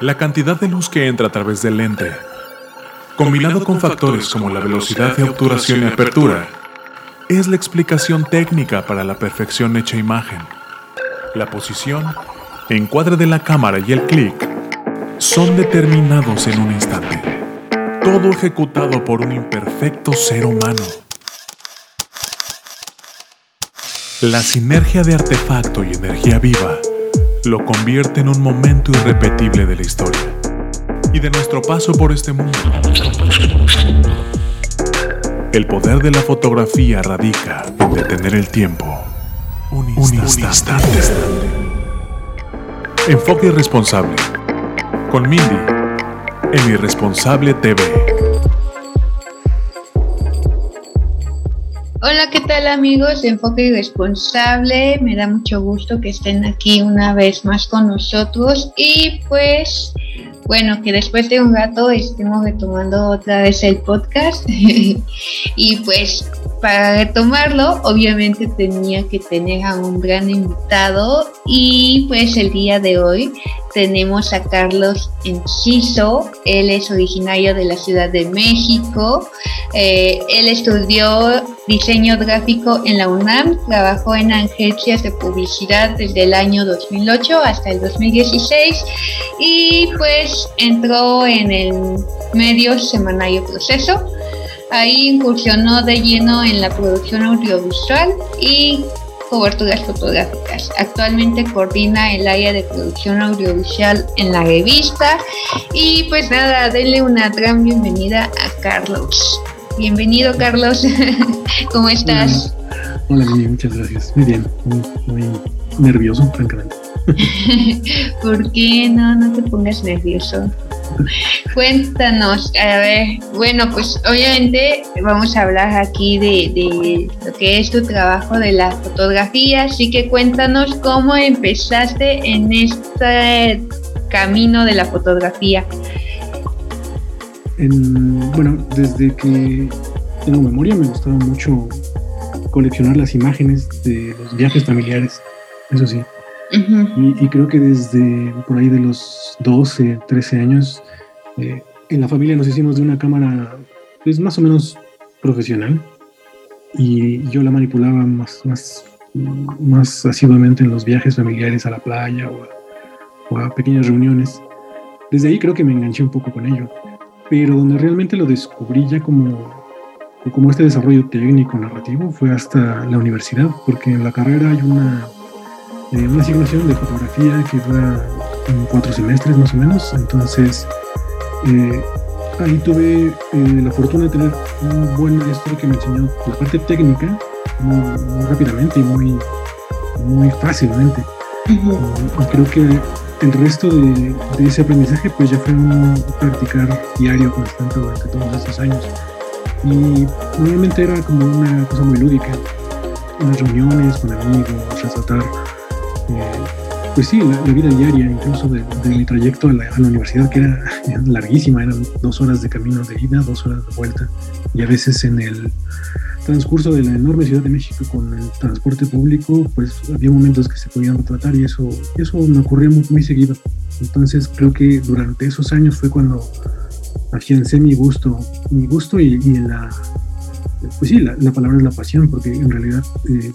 La cantidad de luz que entra a través del lente, combinado con factores como la velocidad de obturación y apertura, es la explicación técnica para la perfección hecha imagen. La posición, encuadre de la cámara y el clic son determinados en un instante. Todo ejecutado por un imperfecto ser humano. La sinergia de artefacto y energía viva lo convierte en un momento irrepetible de la historia y de nuestro paso por este mundo. El poder de la fotografía radica en detener el tiempo. Un instante. Enfoque irresponsable. Con Mindy. En Irresponsable TV. Hola, ¿qué tal amigos de Enfoque Irresponsable? Me da mucho gusto que estén aquí una vez más con nosotros. Y pues bueno, que después de un rato estemos retomando otra vez el podcast. Y pues para retomarlo obviamente tenía que tener a un gran invitado y pues el día de hoy tenemos a Carlos Enciso, él es originario de la Ciudad de México, eh, él estudió diseño gráfico en la UNAM, trabajó en agencias de publicidad desde el año 2008 hasta el 2016 y pues entró en el medio semanario Proceso. Ahí incursionó de lleno en la producción audiovisual y coberturas fotográficas. Actualmente coordina el área de producción audiovisual en la revista y pues nada, denle una gran bienvenida a Carlos. Bienvenido Carlos, ¿cómo estás? Hola, muchas gracias. Muy bien, muy, nervioso, francamente. ¿Por qué no? No te pongas nervioso. Cuéntanos, a ver, bueno, pues obviamente vamos a hablar aquí de, lo que es tu trabajo de la fotografía, así que cuéntanos cómo empezaste en este camino de la fotografía. bueno, desde que tengo memoria me gustaba mucho coleccionar las imágenes de los viajes familiares, eso sí y, creo que desde por ahí de los 12, 13 años, eh, en la familia nos hicimos de una cámara pues, más o menos profesional. Y yo la manipulaba más, más, más asiduamente en los viajes familiares a la playa o a, pequeñas reuniones. Desde ahí creo que me enganché un poco con ello, pero donde realmente lo descubrí ya como, como este desarrollo técnico narrativo fue hasta la universidad, porque en la carrera hay una eh, una asignación de fotografía que dura cuatro semestres más o menos. Entonces, eh, ahí tuve eh, la fortuna de tener un buen maestro que me enseñó la parte técnica muy, rápidamente y muy, muy fácilmente. y, creo que el resto de, ese aprendizaje pues ya fue un practicar diario constante durante todos esos años. Y normalmente era como una cosa muy lúdica, unas reuniones con amigos, resaltar pues sí, la, vida diaria, incluso de, mi trayecto a la, universidad, que era larguísima, eran dos horas de camino de ida, dos horas de vuelta, y a veces en el transcurso de la enorme Ciudad de México con el transporte público, pues había momentos que se podían retratar y eso, eso me ocurría muy, muy seguido. Entonces creo que durante esos años fue cuando afiancé mi gusto, mi gusto y, la, pues sí, la, palabra es la pasión, porque en realidad eh,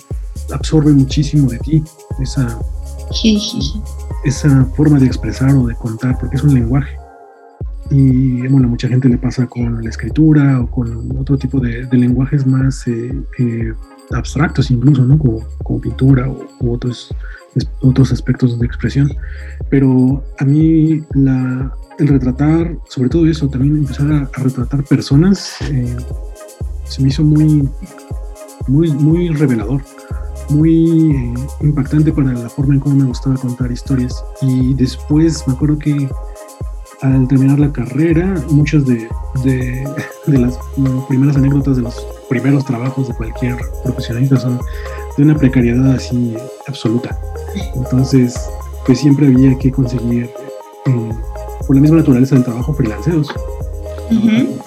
absorbe muchísimo de ti esa, esa forma de expresar o de contar, porque es un lenguaje. Y bueno, mucha gente le pasa con la escritura o con otro tipo de, lenguajes más eh, eh, abstractos incluso, ¿no? Como, como pintura u otros, otros aspectos de expresión. Pero a mí la, el retratar, sobre todo eso, también empezar a, retratar personas, eh, se me hizo muy, muy, muy revelador muy impactante para la forma en cómo me gustaba contar historias. Y después me acuerdo que al terminar la carrera, muchas de, de, las primeras anécdotas de los primeros trabajos de cualquier profesionalista son de una precariedad así absoluta. Entonces, pues siempre había que conseguir, eh, por la misma naturaleza del trabajo, freelanceros.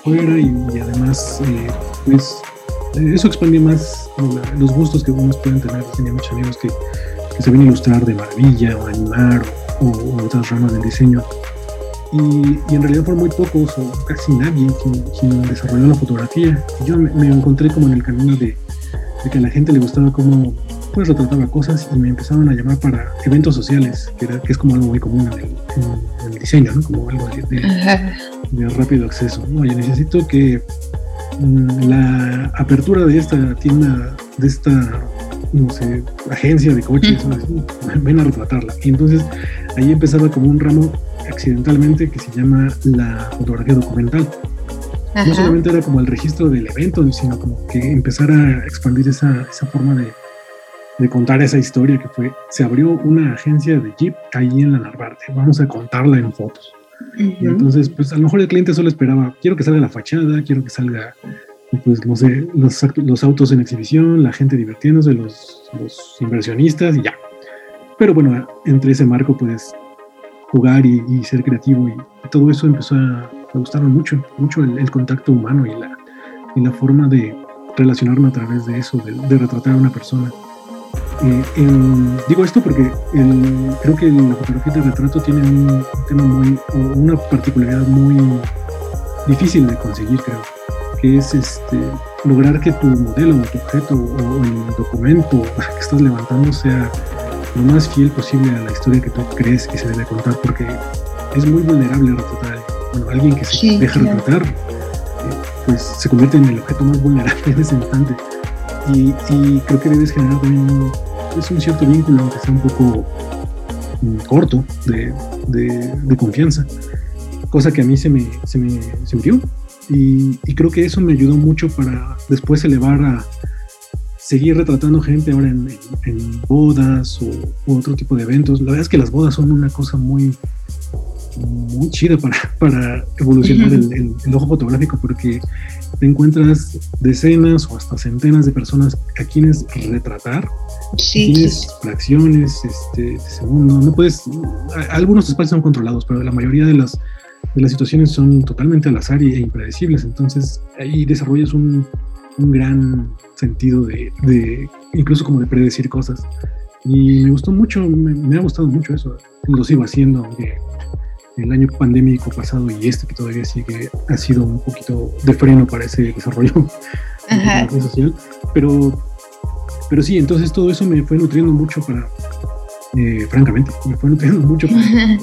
Fuera y, además, eh, pues eso expande más los gustos que unos pueden tener. Tenía muchos amigos que, que sabían ilustrar de maravilla o animar o, otras ramas del diseño. y, en realidad por muy pocos o casi nadie quien, desarrolló la fotografía. yo me, encontré como en el camino de, que a la gente le gustaba cómo pues retrataba cosas y me empezaron a llamar para eventos sociales, que, era, que es como algo muy común en el, diseño, ¿no? como algo de, rápido acceso. Oye, necesito que mm, la apertura de esta tienda, de esta no sé, agencia de coches, ven a retratarla. Y entonces ahí empezaba como un ramo accidentalmente que se llama la fotografía documental. No solamente era como el registro del evento, sino como que empezar a expandir esa, esa forma de, de, contar esa historia que fue, se abrió una agencia de Jeep ahí en la Narvarte, vamos a contarla en fotos. Y entonces, pues a lo mejor el cliente solo esperaba, quiero que salga la fachada, quiero que salga pues no sé, los, autos en exhibición, la gente divirtiéndose, los, inversionistas y ya. Pero bueno, entre ese marco puedes jugar y, ser creativo y, todo eso empezó a, me gustaron mucho, mucho el, contacto humano y la, y la forma de relacionarme a través de eso, de, retratar a una persona. Eh, digo esto porque creo que la fotografía de retrato tiene un, tema muy, o una particularidad muy difícil de conseguir, creo que es este, lograr que tu modelo o tu objeto o el documento que estás levantando sea lo más fiel posible a la historia que tú crees que se debe contar, porque es muy vulnerable retratar bueno, alguien que se deja retratar, eh, pues se convierte en el objeto más vulnerable en ese instante. Y, creo que debes generar también un, un cierto vínculo, aunque sea un poco mm, corto, de, de, confianza, cosa que a mí se me, se me, se me dio y, creo que eso me ayudó mucho para después elevar a seguir retratando gente ahora en, bodas o u otro tipo de eventos. La verdad es que las bodas son una cosa muy, muy chida para, para evolucionar el, ojo fotográfico porque te encuentras decenas o hasta centenas de personas a quienes retratar. Sí, tienes fracciones este, de segundo. No puedes. Algunos espacios son controlados, pero la mayoría de las las situaciones son totalmente al azar e impredecibles, entonces ahí desarrollas un, un gran sentido de, incluso como de predecir cosas. Y me gustó mucho, me, ha gustado mucho eso, lo sigo haciendo, aunque el año pandémico pasado y este que todavía sigue ha sido un poquito de freno para ese desarrollo social, pero, pero sí, entonces todo eso me fue nutriendo mucho para, eh, francamente, me fue nutriendo mucho para,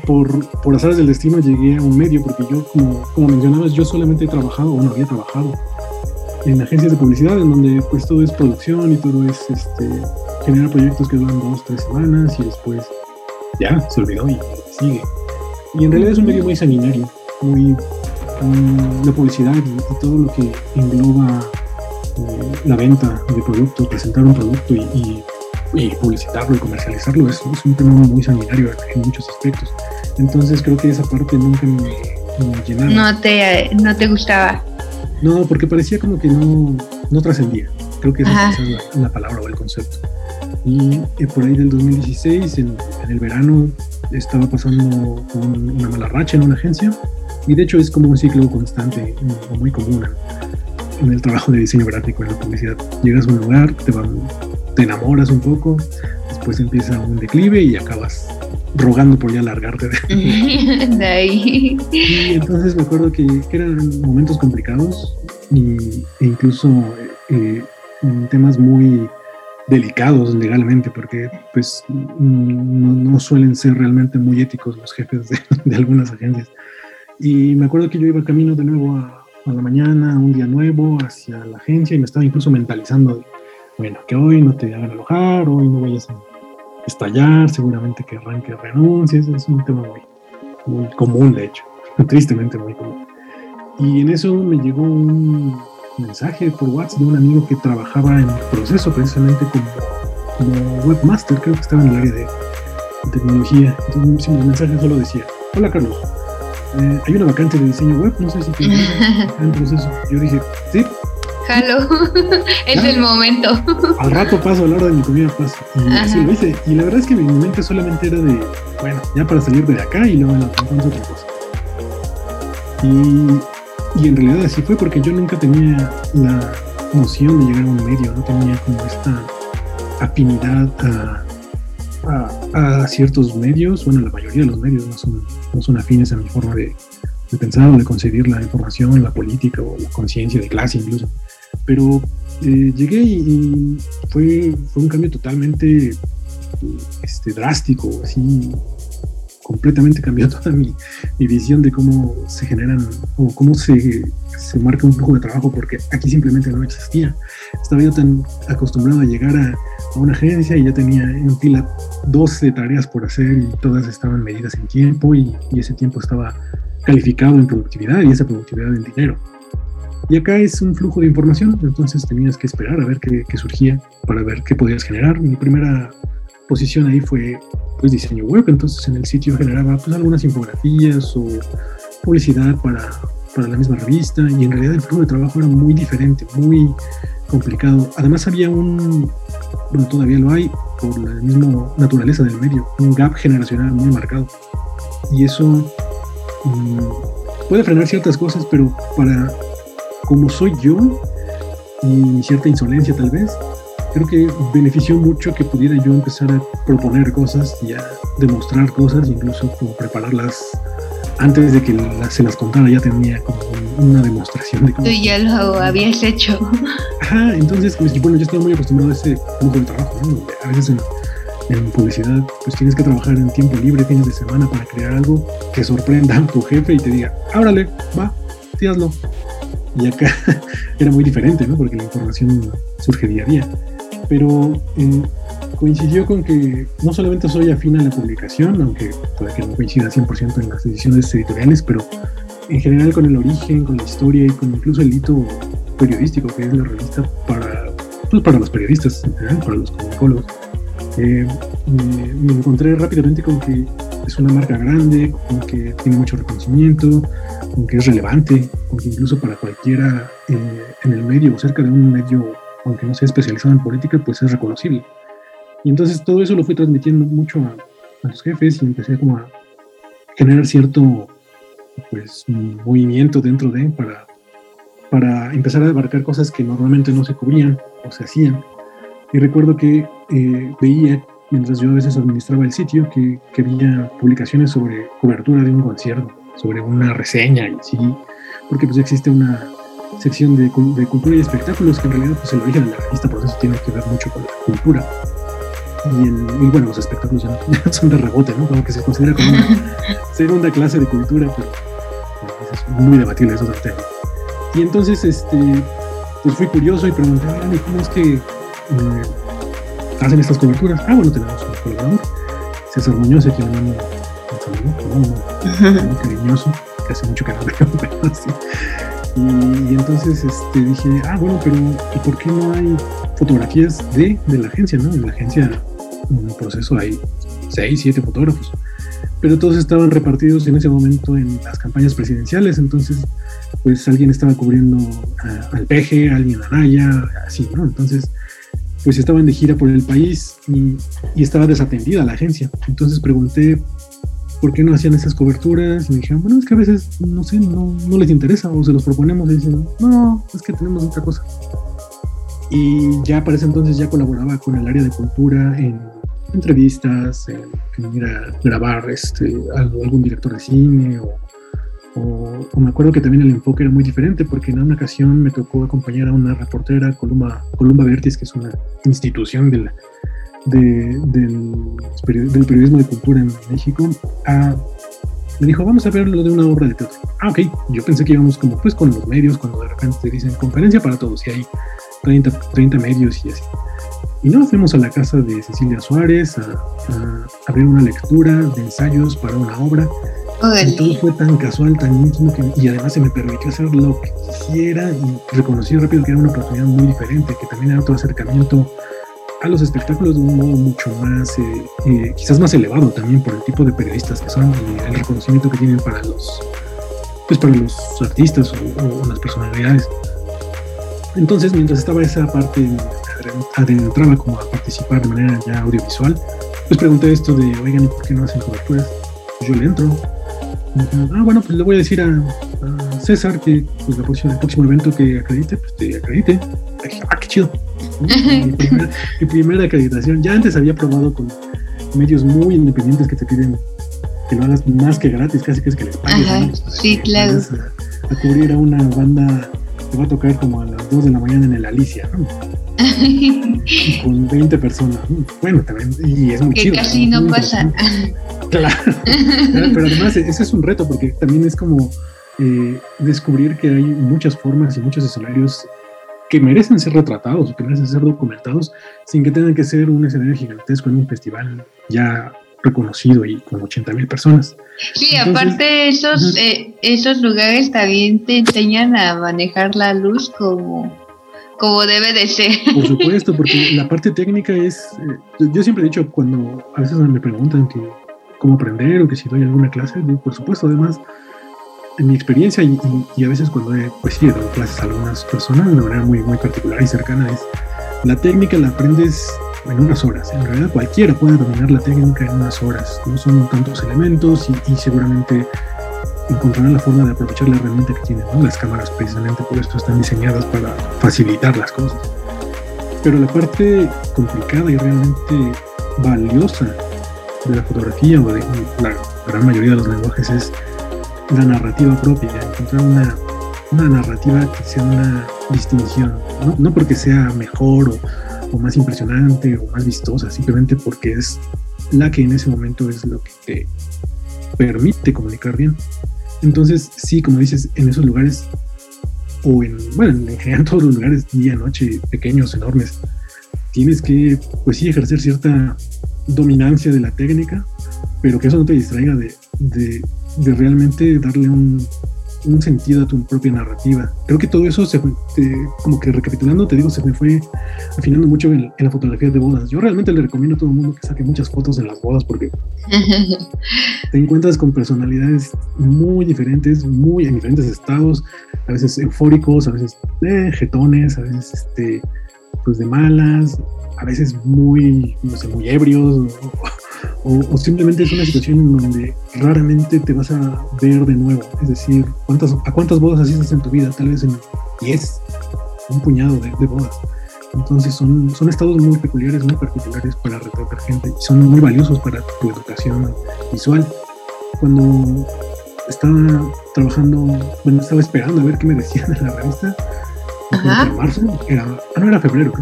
por, por azares del destino llegué a un medio, porque yo, como, como mencionabas, yo solamente he trabajado, o no había trabajado en agencias de publicidad, en donde pues todo es producción y todo es este, generar proyectos que duran dos, tres semanas y después ya se olvidó y sigue. Y en realidad es un medio muy sanguinario, muy la publicidad y, todo lo que engloba eh, la venta de productos, presentar un producto y y publicitarlo y comercializarlo es, un tema muy sanitario en muchos aspectos. Entonces creo que esa parte nunca me, llenaba. No te, no te gustaba. No, porque parecía como que no, no trascendía. Creo que esa es la, palabra o el concepto. Y eh, por ahí del 2016, en, el verano, estaba pasando con una mala racha en una agencia. Y de hecho es como un ciclo constante o muy común en el trabajo de diseño gráfico, en la publicidad. Llegas a un lugar, te van te enamoras un poco, después empieza un declive y acabas rogando por ya largarte de, ahí. Y entonces me acuerdo que, eran momentos complicados y, e incluso eh, temas muy delicados legalmente, porque pues no, suelen ser realmente muy éticos los jefes de, algunas agencias. Y me acuerdo que yo iba camino de nuevo a, a, la mañana, un día nuevo, hacia la agencia y me estaba incluso mentalizando bueno, que hoy no te hagan enojar, hoy no vayas a estallar, seguramente que arranque renuncies, es un tema muy, muy común, de hecho, tristemente muy común. Y en eso me llegó un mensaje por WhatsApp de un amigo que trabajaba en el proceso precisamente como, como webmaster, creo que estaba en el área de, tecnología. Entonces el mensaje solo decía, hola Carlos, eh, hay una vacante de diseño web, no sé si te en proceso. Yo dije, sí, Jalo, es el momento. Al rato paso, a la hora de mi comida paso. Y así lo hice. Y la verdad es que mi mente solamente era de, bueno, ya para salir de acá y luego encuentro otra cosa. Y, y en realidad así fue porque yo nunca tenía la noción de llegar a un medio, no tenía como esta afinidad a, a ciertos medios, bueno, la mayoría de los medios no son, no son afines a mi forma de, de pensar o de concebir la información, la política o la conciencia de clase incluso. Pero eh, llegué y, fue, fue un cambio totalmente este, drástico, así completamente cambió toda mi, visión de cómo se generan o cómo se, se, marca un flujo de trabajo, porque aquí simplemente no existía. Estaba yo tan acostumbrado a llegar a, a, una agencia y ya tenía en fila 12 tareas por hacer y todas estaban medidas en tiempo y, y ese tiempo estaba calificado en productividad y esa productividad en dinero. Y acá es un flujo de información, entonces tenías que esperar a ver qué, qué surgía para ver qué podías generar. Mi primera posición ahí fue pues diseño web, entonces en el sitio generaba pues algunas infografías o publicidad para, para la misma revista y en realidad el flujo de trabajo era muy diferente, muy complicado. Además había un, bueno todavía lo hay por la misma naturaleza del medio, un gap generacional muy marcado. Y eso mmm, puede frenar ciertas cosas, pero para como soy yo y cierta insolencia tal vez, creo que benefició mucho que pudiera yo empezar a proponer cosas y a demostrar cosas, incluso como prepararlas antes de que se las contara, ya tenía como una demostración de cómo. Tú ya lo habías hecho. Ajá, entonces, pues, bueno, yo estaba muy acostumbrado a ese flujo de trabajo, ¿no? A veces en, en, publicidad, pues tienes que trabajar en tiempo libre, fines de semana, para crear algo que sorprenda a tu jefe y te diga, ábrale, va, sí hazlo. Y acá era muy diferente, ¿no? Porque la información surge día a día pero eh, coincidió con que no solamente soy afín a la publicación, aunque puede que no coincida 100% en las decisiones editoriales, pero en general con el origen, con la historia y con incluso el hito periodístico que es la revista para, pues para los periodistas en general, para los comunicólogos. Eh, me, encontré rápidamente con que es una marca grande, con que tiene mucho reconocimiento, con que es relevante, con que incluso para cualquiera en el medio o cerca de un medio aunque no sea especializado en política, pues es reconocible. Y entonces todo eso lo fui transmitiendo mucho a, a los jefes y empecé como a generar cierto pues movimiento dentro de para, para empezar a abarcar cosas que normalmente no se cubrían o se hacían. Y recuerdo que eh, veía, mientras yo a veces administraba el sitio, que, que había publicaciones sobre cobertura de un concierto, sobre una reseña y sí, porque pues existe una, sección de, de, cultura y espectáculos, que en realidad pues, el origen de la revista por eso tiene que ver mucho con la cultura. Y, el, y bueno, los espectáculos ya, son de rebote, ¿no? Como que se considera como una segunda clase de cultura, pero es muy debatible eso del tema. Y entonces, este, pues fui curioso y pregunté, ¿cómo es que eh, hacen estas coberturas? Ah, bueno, tenemos un colaborador, César Muñoz, aquí un muy cariñoso, que hace mucho que no veo, pero sí. Y, entonces este, dije, ah, bueno, pero ¿y por qué no hay fotografías de, de la agencia? ¿no? En la agencia, en el proceso hay seis, siete fotógrafos, pero todos estaban repartidos en ese momento en las campañas presidenciales, entonces pues alguien estaba cubriendo a, al peje, alguien a Naya, así, ¿no? Entonces pues estaban de gira por el país y, y estaba desatendida la agencia. Entonces pregunté por qué no hacían esas coberturas y me dijeron, bueno, es que a veces, no sé, no, no les interesa o se los proponemos y dicen, no, es que tenemos otra cosa. Y ya para ese entonces ya colaboraba con el área de cultura en entrevistas, en, en ir a grabar este, algún director de cine o, o, o, me acuerdo que también el enfoque era muy diferente porque en una ocasión me tocó acompañar a una reportera, Columba, Columba Vertis, que es una institución de la, de, del, del, periodismo de cultura en México, a, me dijo, vamos a ver lo de una obra de teatro. Ah, ok, yo pensé que íbamos como pues con los medios, cuando de repente te dicen conferencia para todos y hay 30, 30 medios y así. Y no, fuimos a la casa de Cecilia Suárez a, a abrir una lectura de ensayos para una obra. Y todo fue tan casual, tan íntimo, que, y además se me permitió hacer lo que quisiera y reconocí rápido que era una oportunidad muy diferente, que también era otro acercamiento a los espectáculos de un modo mucho más, eh, eh, quizás más elevado también por el tipo de periodistas que son y el reconocimiento que tienen para los, pues para los artistas o, o las personalidades. Entonces, mientras estaba esa parte, adentraba como a participar de manera ya audiovisual, pues pregunté esto de, oigan, ¿y por qué no hacen coberturas? Pues yo le entro. Ah, bueno, pues le voy a decir a, a César que pues, la próxima, el próximo evento que acredite, pues te acredite. Ah, qué chido mi, primera, mi, primera, acreditación. Ya antes había probado con, medios muy independientes que te piden que lo hagas más que gratis, casi que es que les pagues. sí, claro. A, cubrir a una banda que va a tocar como a las 2 de la mañana en el Alicia, ¿no? con 20 personas. Bueno, también, y es muy que casi no pasa. Claro, pero además ese es un reto porque también es como eh, descubrir que hay muchas formas y muchos escenarios que merecen ser retratados que merecen ser documentados sin que tengan que ser un escenario gigantesco en un festival ya reconocido y con 80 mil personas. Sí, aparte esos, eh, esos lugares también te enseñan a manejar la luz como, como debe de ser. Por supuesto, porque la parte técnica es, eh, yo siempre he dicho cuando a veces me preguntan que cómo aprender o que si doy alguna clase, por supuesto, además en mi experiencia y, a veces cuando he, pues sí, dado clases a algunas personas de manera muy, muy particular y cercana es la técnica la aprendes en unas horas. En realidad cualquiera puede dominar la técnica en unas horas. No son tantos elementos y, seguramente encontrarán la forma de aprovechar la herramienta que tienen. Las cámaras precisamente por esto están diseñadas para facilitar las cosas. Pero la parte complicada y realmente valiosa de la fotografía o de la gran mayoría de los lenguajes es la narrativa propia, encontrar una, una narrativa que sea una distinción, no, porque sea mejor o, o, más impresionante o más vistosa, simplemente porque es la que en ese momento es lo que te permite comunicar bien. Entonces, sí, como dices, en esos lugares, o en, bueno, en general todos los lugares, día, noche, pequeños, enormes, tienes que, pues sí, ejercer cierta dominancia de la técnica, pero que eso no te distraiga de, de, de realmente darle un, un, sentido a tu propia narrativa. Creo que todo eso, se, como que recapitulando, te digo, se me fue afinando mucho en, la fotografía de bodas. Yo realmente le recomiendo a todo el mundo que saque muchas fotos en las bodas porque te encuentras con personalidades muy diferentes, muy en diferentes estados, a veces eufóricos, a veces eh, jetones, a veces este, pues de malas, a veces muy, no sé, muy ebrios. O, simplemente es una situación en donde raramente te vas a ver de nuevo. Es decir, ¿cuántas, ¿a cuántas bodas asistes en tu vida? Tal vez en 10, un puñado de, bodas. Entonces son, son estados muy peculiares, muy particulares para retratar gente y son muy valiosos para tu educación visual. Cuando estaba trabajando, bueno, estaba esperando a ver qué me decían en la revista, en marzo, era, ah, no, era febrero,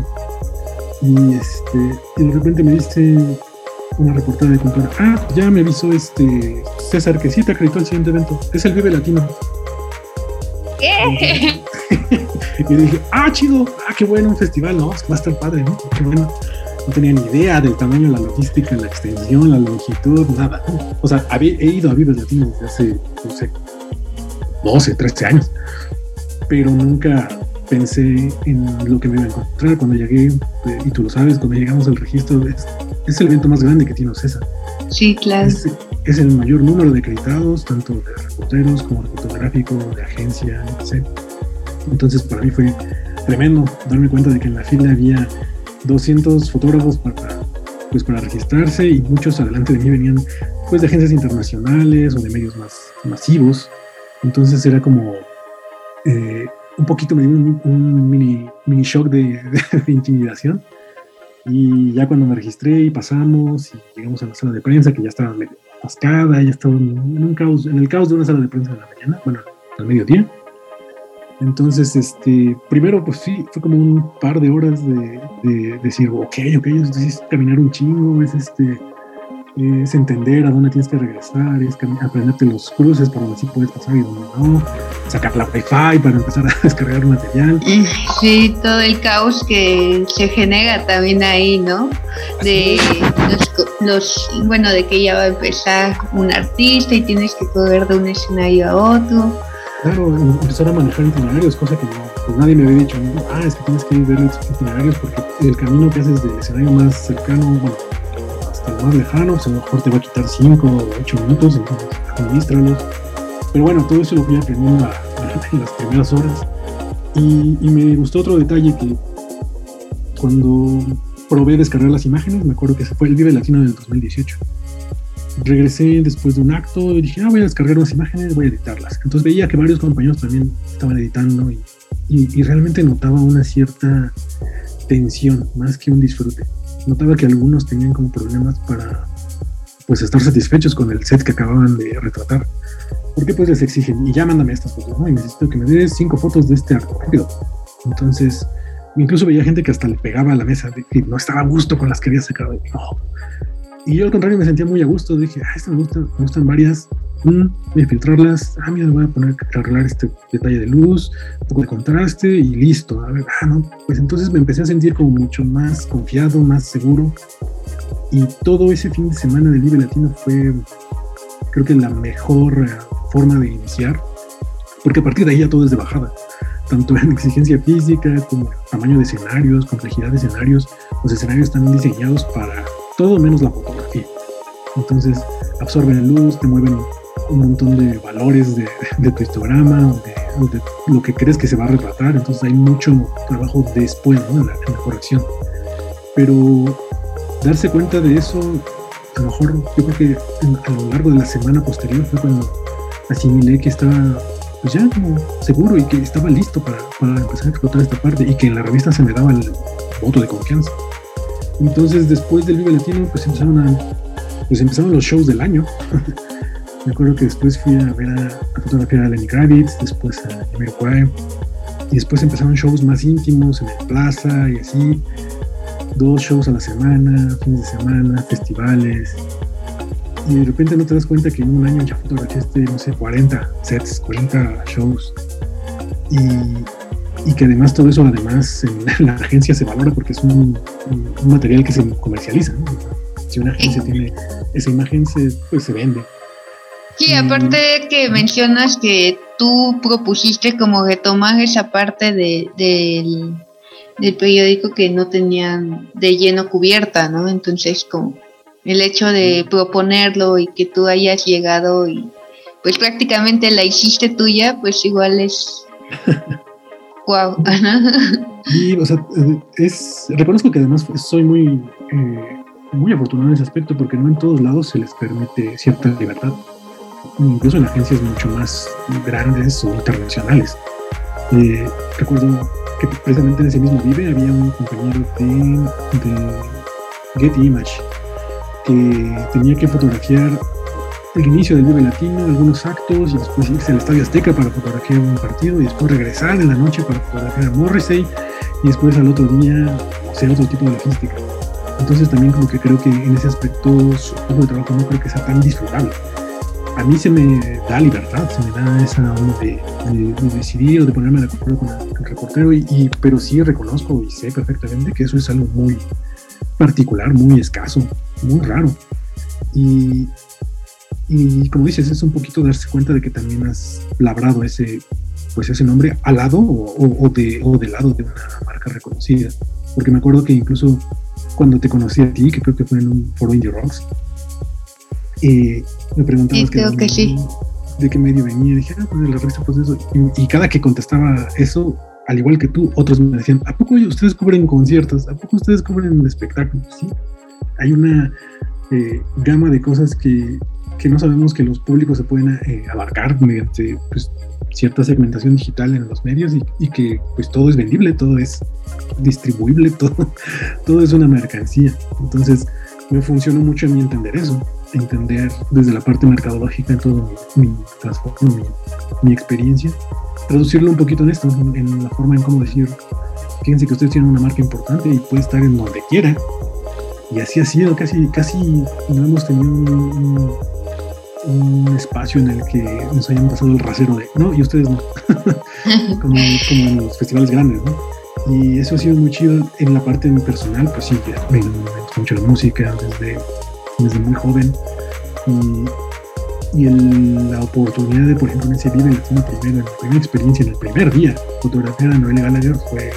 Y, este, y de repente me dice una reportada de cultura. Ah, ya me avisó este César que sí te acreditó el siguiente evento. Es el Vive Latino. ¿Qué? y dije, ah, chido, ah, qué bueno, un festival, ¿no? Va a estar padre, ¿no? Qué bueno. No tenía ni idea del tamaño, la logística, la extensión, la longitud, nada. O sea, había, he ido a Vive Latino desde hace, no sé, 12, 13 años. Pero nunca pensé en lo que me iba a encontrar cuando llegué, eh, y tú lo sabes, cuando llegamos al registro, es, es el evento más grande que tiene César. Sí, claro. Es, el mayor número de acreditados, tanto de reporteros como de fotográfico, de agencia, etc. Entonces para mí fue tremendo darme cuenta de que en la fila había 200 fotógrafos para, pues, para registrarse y muchos adelante de mí venían pues de agencias internacionales o de medios más masivos. Entonces era como eh, un poquito me dio un, mini, mini shock de, intimidación. Y ya cuando me registré y pasamos y llegamos a la sala de prensa, que ya estaba medio atascada, ya estaba en, un caos, en el caos de una sala de prensa de la mañana, bueno, al mediodía. Entonces, este, primero, pues sí, fue como un par de horas de, de, decir, ok, ok, es caminar un chingo, es este, es entender a dónde tienes que regresar, es aprenderte los cruces para donde sí puedes pasar y donde no, sacar la Wi-Fi para empezar a descargar material. Sí, todo el caos que se genera también ahí, ¿no? De los, bueno, de que ya va a empezar un artista y tienes que correr de un escenario a otro. Claro, empezar a manejar itinerarios, cosa que no, pues nadie me había dicho, ah, es que tienes que ir ver los itinerarios porque el camino que haces del escenario más cercano, bueno, más lejano, a lo mejor te va a quitar 5 o 8 minutos, entonces administralos. Pero bueno, todo eso lo fui aprendiendo en las primeras horas. Y, me gustó otro detalle que cuando probé descargar las imágenes, me acuerdo que se fue el Vive Latino del 2018. Regresé después de un acto y dije, ah, voy a descargar unas imágenes, voy a editarlas. Entonces veía que varios compañeros también estaban editando y, y realmente notaba una cierta tensión, más que un disfrute notaba que algunos tenían como problemas para pues estar satisfechos con el set que acababan de retratar. Porque pues les exigen, y ya mándame estas fotos, ¿no? Y necesito que me des cinco fotos de este acto rápido. Entonces, incluso veía gente que hasta le pegaba a la mesa, de que no estaba a gusto con las que había sacado. Y yo al contrario me sentía muy a gusto, dije, ah, esta me gusta, me gustan varias, mm, voy a filtrarlas, ah, mira, voy a poner, a arreglar este detalle de luz, un poco de contraste y listo. A ver, ah, no, pues entonces me empecé a sentir como mucho más confiado, más seguro. Y todo ese fin de semana del Vive Latino fue, creo que la mejor eh, forma de iniciar, porque a partir de ahí ya todo es de bajada tanto en exigencia física como tamaño de escenarios, complejidad de escenarios. Los escenarios están diseñados para todo menos la fotografía. Entonces absorben luz, te mueven un montón de valores de, tu histograma, de, de, lo que crees que se va a retratar. Entonces hay mucho trabajo después en, la, corrección. Pero darse cuenta de eso, a lo mejor yo creo que a lo largo de la semana posterior fue cuando asimilé que estaba pues ya como seguro y que estaba listo para, empezar a explotar esta parte y que en la revista se me daba el voto de confianza. Entonces después del Vive Latino pues empezaron a, pues empezaron los shows del año. me acuerdo que después fui a ver a, fotografiar a Lenny Kravitz, después a Jamiroquai y después empezaron shows más íntimos en el plaza y así, dos shows a la semana, fines de semana, festivales, y de repente no te das cuenta que en un año ya fotografiaste, no sé, 40 sets, 40 shows. Y, que además todo eso, además, en la agencia se valora porque es un, material que se comercializa. Si una agencia tiene esa imagen, se, pues se vende. Sí, aparte que mencionas que tú propusiste como retomar esa parte de, del, del periódico que no tenían de lleno cubierta, ¿no? Entonces, como el hecho de proponerlo y que tú hayas llegado y pues prácticamente la hiciste tuya, pues igual es wow. y, o sea, eh, es, reconozco que además soy muy, eh, muy afortunado en ese aspecto porque no en todos lados se les permite cierta libertad, incluso en agencias mucho más grandes o internacionales. Eh, recuerdo que precisamente en ese mismo Vive había un compañero de, de Getty Image que tenía que fotografiar el inicio del Vive Latino, algunos actos, y después irse al Estadio Azteca para fotografiar un partido, y después regresar en la noche para fotografiar a Morrissey, y después al otro día hacer otro tipo de logística. Entonces también como que creo que en ese aspecto su tipo de trabajo no creo que sea tan disfrutable. A mí se me da libertad, se me da esa onda de, decidir o de ponerme de acuerdo con el reportero, y, pero sí reconozco y sé perfectamente que eso es algo muy particular, muy escaso muy raro. Y, y como dices, es un poquito darse cuenta de que también has labrado ese, pues ese nombre al lado o, de, o del lado de una marca reconocida. Porque me acuerdo que incluso cuando te conocí a ti, que creo que fue en un foro Indie Rocks, eh, me preguntabas de qué medio venía. Y dije, ah, pues de la revista, pues eso. Y, y, cada que contestaba eso, al igual que tú, otros me decían, ¿a poco ustedes cubren conciertos? ¿A poco ustedes cubren espectáculos? Sí, hay una eh, gama de cosas que, no sabemos que los públicos se pueden eh, abarcar mediante pues, cierta segmentación digital en los medios y, que pues todo es vendible, todo es distribuible, todo, todo es una mercancía. Entonces me funcionó mucho a mí entender eso, entender desde la parte mercadológica en todo mi, mi mi, mi, experiencia, traducirlo un poquito en esto, en la forma en cómo decir, fíjense que ustedes tienen una marca importante y puede estar en donde quiera, y así ha sido, casi, casi no hemos tenido un, espacio en el que nos hayan pasado el rasero de, no, y ustedes no, como, en los festivales grandes, ¿no? Y eso ha sido muy chido en la parte personal, pues sí, me, me gusta mucho la música desde, desde muy joven. Y, y la oportunidad de, por ejemplo, en ese Vive Latino primero, en la primera experiencia, en el primer día, fotografiar a Noelia Gallagher fue,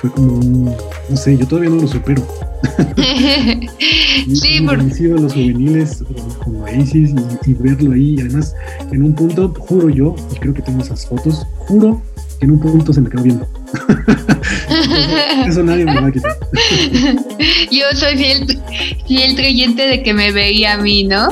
fue como un, no sé, yo todavía no lo supero sí, por... los juveniles como Isis y, verlo ahí. Y además, en un punto, juro yo, y creo que tengo esas fotos, juro que en un punto se me quedó viendo. Eso nadie me va a quitar. yo soy fiel, fiel creyente de que me veía a mí, ¿no?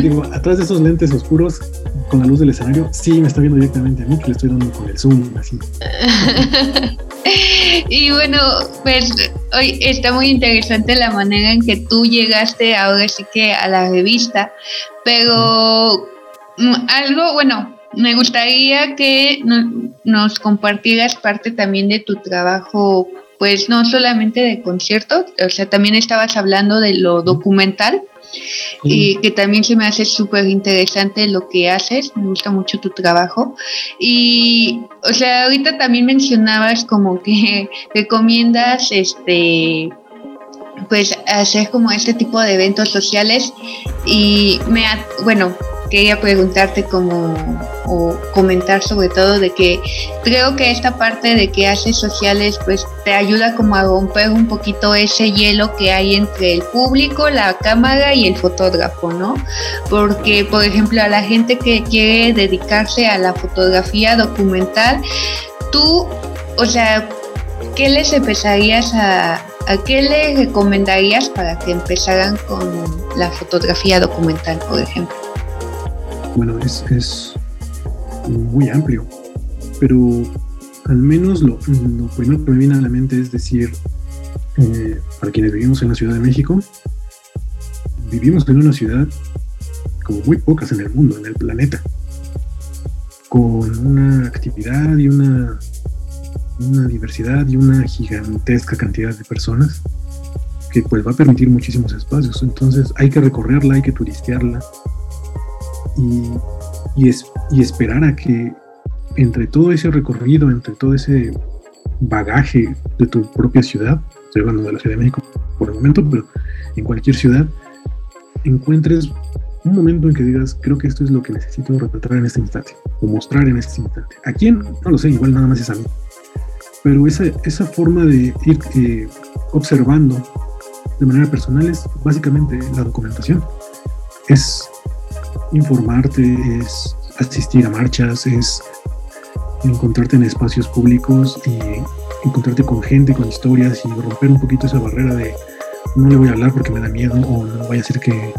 digo, atrás de esos lentes oscuros, con la luz del escenario, sí me está viendo directamente a mí, que le estoy dando con el zoom, así. y bueno, pues hoy está muy interesante la manera en que tú llegaste ahora sí que a la revista, pero mm, algo, bueno, me gustaría que nos compartieras parte también de tu trabajo, pues no solamente de conciertos, o sea, también estabas hablando de lo documental y que también se me hace súper interesante lo que haces, me gusta mucho tu trabajo. Y, o sea, ahorita también mencionabas como que recomiendas, este, pues, hacer como este tipo de eventos sociales y me, bueno, quería preguntarte como o comentar sobre todo de que creo que esta parte de que haces sociales pues te ayuda como a romper un poquito ese hielo que hay entre el público, la cámara y el fotógrafo, ¿no? Porque por ejemplo a la gente que quiere dedicarse a la fotografía documental, tú, o sea, ¿qué les empezarías a, a qué les recomendarías para que empezaran con la fotografía documental, por ejemplo? Bueno, es, es muy amplio, pero al menos lo, primero que me viene a la mente es decir, eh, para quienes vivimos en la Ciudad de México, vivimos en una ciudad como muy pocas en el mundo, en el planeta, con una actividad y una, una diversidad y una gigantesca cantidad de personas que pues va a permitir muchísimos espacios. Entonces hay que recorrerla, hay que turistearla, y, y esperar a que entre todo ese recorrido, entre todo ese bagaje de tu propia ciudad, estoy hablando de la Ciudad de México por el momento, pero en cualquier ciudad, encuentres un momento en que digas, creo que esto es lo que necesito retratar en este instante, o mostrar en este instante. ¿A quién? No lo sé, igual nada más es a mí. Pero esa, esa forma de ir eh, observando de manera personal es básicamente la documentación. Es informarte, es asistir a marchas, es encontrarte en espacios públicos y encontrarte con gente, con historias y romper un poquito esa barrera de no le voy a hablar porque me da miedo o no vaya a ser que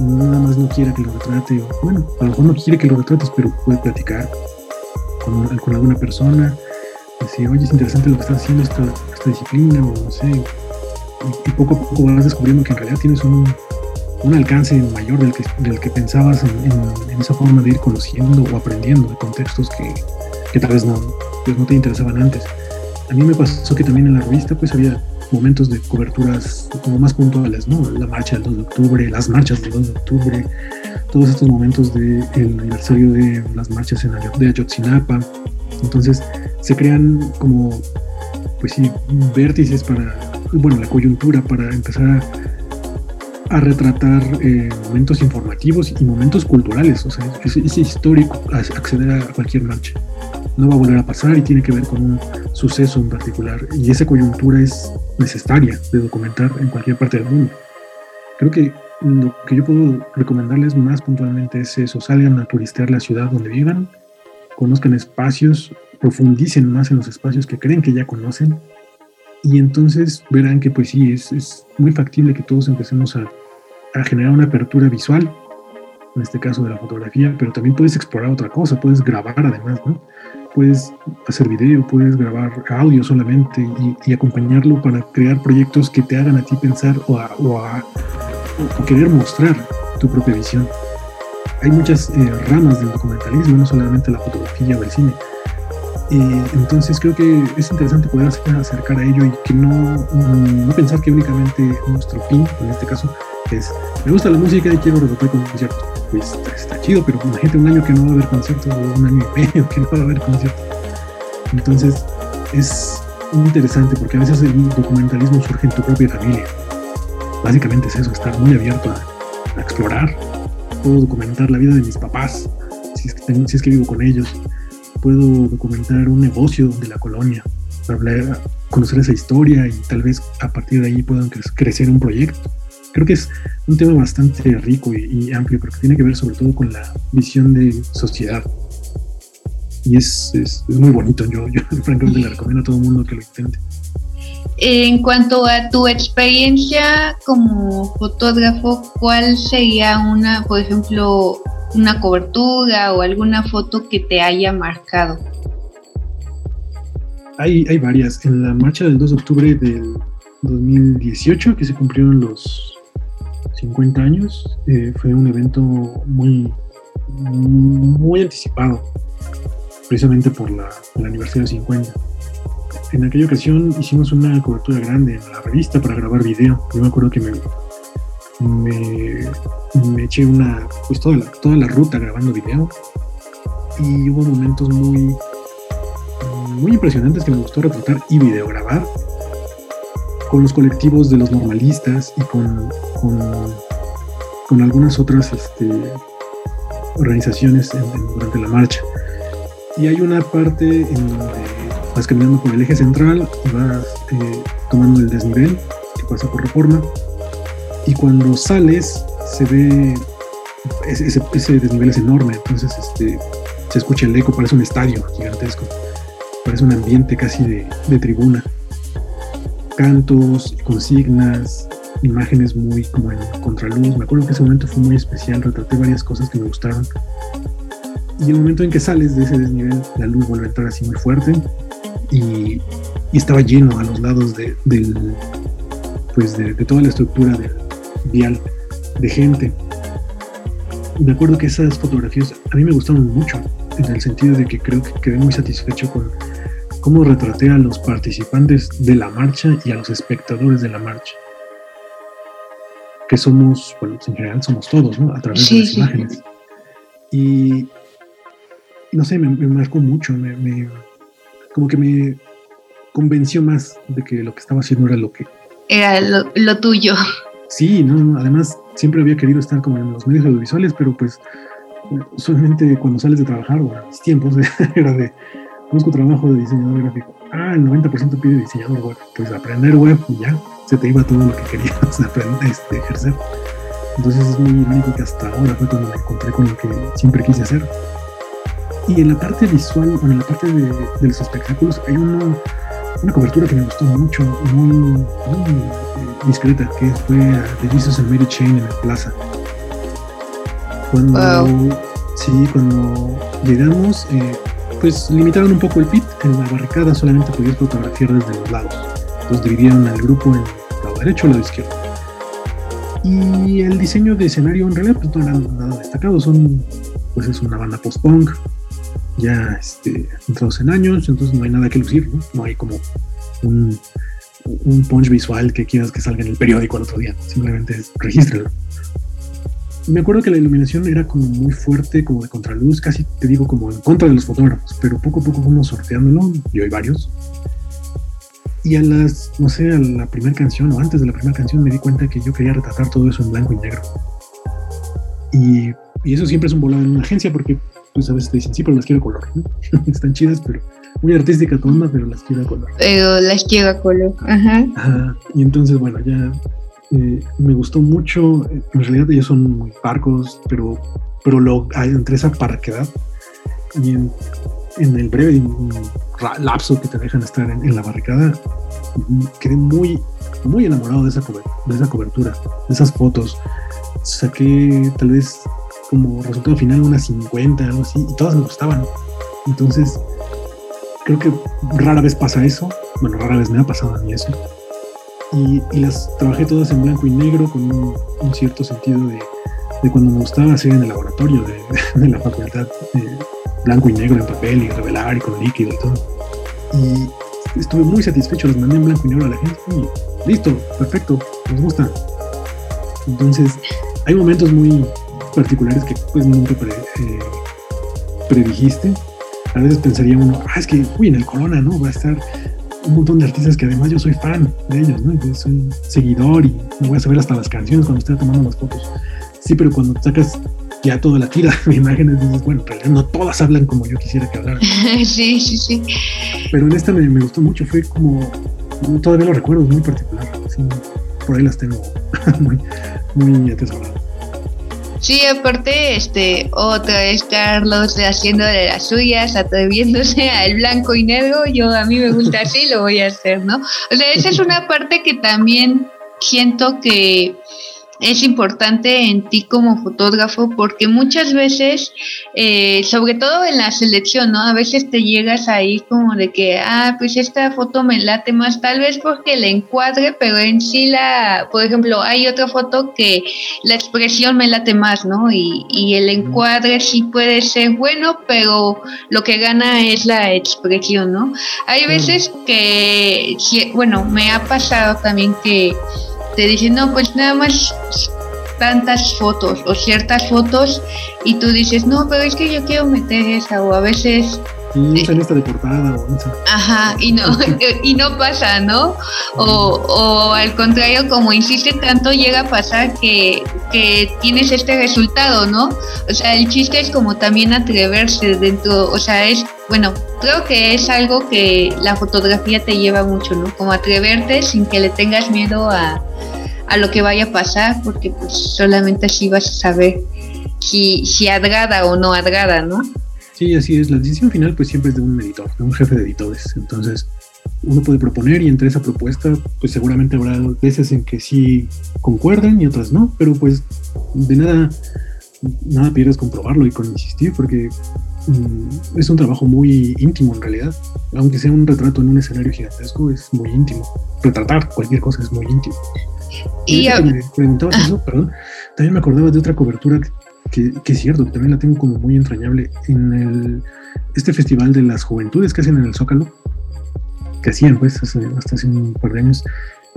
nada más no quiera que lo retrate o bueno, a lo mejor no quiere que lo retrates pero puede platicar con, alguna persona decir oye es interesante lo que estás haciendo esta, esta disciplina o no sé y poco a poco vas descubriendo que en realidad tienes un, un alcance mayor del que, del que pensabas en, esa forma de ir conociendo o aprendiendo de contextos que, que tal vez no, pues no te interesaban antes. A mí me pasó que también en la revista pues había momentos de coberturas como más puntuales, ¿no? La marcha del 2 de octubre, las marchas del 2 de octubre, todos estos momentos del aniversario de las marchas en, de Ayotzinapa. Entonces se crean como, pues sí, vértices para, bueno, la coyuntura para empezar a a retratar eh, momentos informativos y momentos culturales. O sea, es, histórico acceder a cualquier marcha. No va a volver a pasar y tiene que ver con un suceso en particular. Y esa coyuntura es necesaria de documentar en cualquier parte del mundo. Creo que lo que yo puedo recomendarles más puntualmente es eso. Salgan a turistear la ciudad donde vivan, conozcan espacios, profundicen más en los espacios que creen que ya conocen y entonces verán que pues sí, es, es muy factible que todos empecemos a, a, generar una apertura visual, en este caso de la fotografía, pero también puedes explorar otra cosa, puedes grabar además, ¿no? Puedes hacer video, puedes grabar audio solamente y, acompañarlo para crear proyectos que te hagan a ti pensar o a, o a o querer mostrar tu propia visión. Hay muchas eh, ramas del documentalismo, no solamente la fotografía o el cine entonces creo que es interesante poder acercar a ello y que no, no pensar que únicamente nuestro fin, en este caso, es me gusta la música y quiero con conciertos. Pues está, chido, pero imagínate un año que no va a haber conciertos o un año y medio que no va a haber conciertos. Entonces es interesante porque a veces el documentalismo surge en tu propia familia. Básicamente es eso, estar muy abierto a, explorar. Puedo documentar la vida de mis papás, si si es que vivo con ellos puedo documentar un negocio de la colonia, hablar, conocer esa historia y tal vez a partir de ahí puedan crecer un proyecto. Creo que es un tema bastante rico y, amplio, porque tiene que ver sobre todo con la visión de sociedad. Y es, es, muy bonito. Yo, yo francamente le recomiendo a todo el mundo que lo intente. En cuanto a tu experiencia como fotógrafo, ¿cuál sería una, por ejemplo, una cobertura o alguna foto que te haya marcado? Hay, hay varias. En la marcha del 2 de octubre del 2018, que se cumplieron los 50 años. Eh, fue un evento muy, muy anticipado, precisamente por la, el aniversario 50. En aquella ocasión hicimos una cobertura grande en la revista para grabar video. Yo me acuerdo que me, me, eché una, pues toda la, toda la ruta grabando video y hubo momentos muy, muy impresionantes que me gustó retratar y videograbar con los colectivos de los normalistas y con, con, algunas otras este, organizaciones durante la marcha. Y hay una parte en donde vas caminando por el eje central y vas eh, tomando el desnivel que pasa por reforma y cuando sales se ve ese, desnivel es enorme, entonces este, se escucha el eco, parece un estadio gigantesco, parece un ambiente casi de, tribuna. Cantos, consignas, imágenes muy como en contraluz. Me acuerdo que ese momento fue muy especial, retraté varias cosas que me gustaron. Y el momento en que sales de ese desnivel, la luz vuelve a entrar así muy fuerte y, estaba lleno a los lados de, pues de, de toda la estructura del, vial de gente. me acuerdo que esas fotografías a mí me gustaron mucho, en el sentido de que creo que quedé muy satisfecho con cómo retraté a los participantes de la marcha y a los espectadores de la marcha. Que somos, bueno, en general somos todos, ¿no? A través de las imágenes. Y, no sé, me, marcó mucho, me, como que me convenció más de que lo que estaba haciendo era lo que... Era lo tuyo. Sí, no, además siempre había querido estar como en los medios audiovisuales, pero pues solamente cuando sales de trabajar, o en mis tiempos, era de, busco trabajo de diseñador gráfico. Ah, el 90% pide diseñador web. Pues aprender web, ya, se te iba todo lo que querías aprender, este, ejercer. Entonces es muy irónico que hasta ahora fue cuando me encontré con lo que siempre quise hacer. Y en la parte visual, bueno, en la parte de, de los espectáculos, hay una, una cobertura que me gustó mucho, muy discreta, que fue The Jesus and Mary Chain en la plaza. Cuando, sí, cuando llegamos, eh, pues limitaron un poco el pit. En la barricada solamente podías fotografiar desde los lados. Entonces dividieron al grupo en lado derecho y lado izquierdo. Y el diseño de escenario en realidad pues no era nada destacado. Son, pues es una banda post-punk, ya este, entrados en años, entonces no hay nada que lucir, ¿no? No hay como un un punch visual que quieras que salga en el periódico el otro día. Simplemente regístralo. Me acuerdo que la iluminación era como muy fuerte, como de contraluz, casi te digo como en contra de los fotógrafos, pero poco a poco fuimos sorteándolo, yo hay varios. Y a las, no sé, a la primera canción o antes de la primera canción me di cuenta que yo quería retratar todo eso en blanco y negro. Y, y eso siempre es un volado en una agencia porque pues a veces te dicen, sí, pero las quiero color. Están chidas, pero muy artística tu onda, pero las quiero a color. Pero las quiero a color, ajá. Y entonces, bueno, ya eh, me gustó mucho. En realidad ellos son muy parcos, pero, pero lo, entre esa parquedad y en, el breve lapso que te dejan estar en, la barricada, quedé muy, muy enamorado de esa, de esa cobertura, de esas fotos. Saqué tal vez como resultado final unas 50, algo así, y todas me gustaban. Entonces, creo que rara vez pasa eso. Bueno, rara vez me ha pasado a mí eso. Y, las trabajé todas en blanco y negro con un, cierto sentido de, de, cuando me gustaba hacer en el laboratorio de, de la facultad, blanco y negro en papel y revelar y con líquido y todo. Y estuve muy satisfecho, las mandé en blanco y negro a la gente y listo, perfecto, nos gusta. Entonces, hay momentos muy particulares que pues nunca eh, predijiste a veces pensaría uno, ah, es que, uy, en el Corona, ¿no? Va a estar un montón de artistas que además yo soy fan de ellos, ¿no? Entonces soy seguidor y me voy a saber hasta las canciones cuando esté tomando las fotos. Sí, pero cuando sacas ya toda la tira de imágenes, dices, bueno, en realidad no todas hablan como yo quisiera que hablaran. sí, sí, sí. Pero en esta me, me gustó mucho, fue como, todavía lo recuerdo, muy particular. por ahí las tengo muy, muy atesoradas. Sí, aparte, este, otra vez Carlos haciendo de las suyas, atreviéndose al blanco y negro, yo a mí me gusta así, lo voy a hacer, ¿no? O sea, esa es una parte que también siento que es importante en ti como fotógrafo porque muchas veces, eh, sobre todo en la selección, ¿no? A veces te llegas ahí como de que, ah, pues esta foto me late más, tal vez porque le encuadre, pero en sí la, por ejemplo, hay otra foto que la expresión me late más, ¿no? Y, y el encuadre sí puede ser bueno, pero lo que gana es la expresión, ¿no? Hay veces que, bueno, me ha pasado también que te dicen, no, pues nada más tantas fotos o ciertas fotos y tú dices, no, pero es que yo quiero meter esa o a veces... esa lista de portada o esa. Ajá, y no, y no pasa, ¿no? O, o, al contrario, como insiste tanto, llega a pasar que, que tienes este resultado, ¿no? O sea, el chiste es como también atreverse dentro, o sea, es, bueno, creo que es algo que la fotografía te lleva mucho, ¿no? Como atreverte sin que le tengas miedo a, a lo que vaya a pasar, porque pues solamente así vas a saber si, si agrada o no agrada, ¿no? Sí, así es. La decisión final pues siempre es de un editor, de un jefe de editores. Entonces uno puede proponer y entre esa propuesta pues seguramente habrá veces en que sí concuerdan y otras no, pero pues de nada, nada pierdes comprobarlo y con insistir porque mm, es un trabajo muy íntimo en realidad. Aunque sea un retrato en un escenario gigantesco, es muy íntimo. Retratar cualquier cosa es muy íntimo. Y me preguntabas eso, perdón, también me acordaba de otra cobertura que, es cierto, también la tengo como muy entrañable en el, este festival de las juventudes que hacen en el Zócalo, que hacían pues hasta hace un par de años.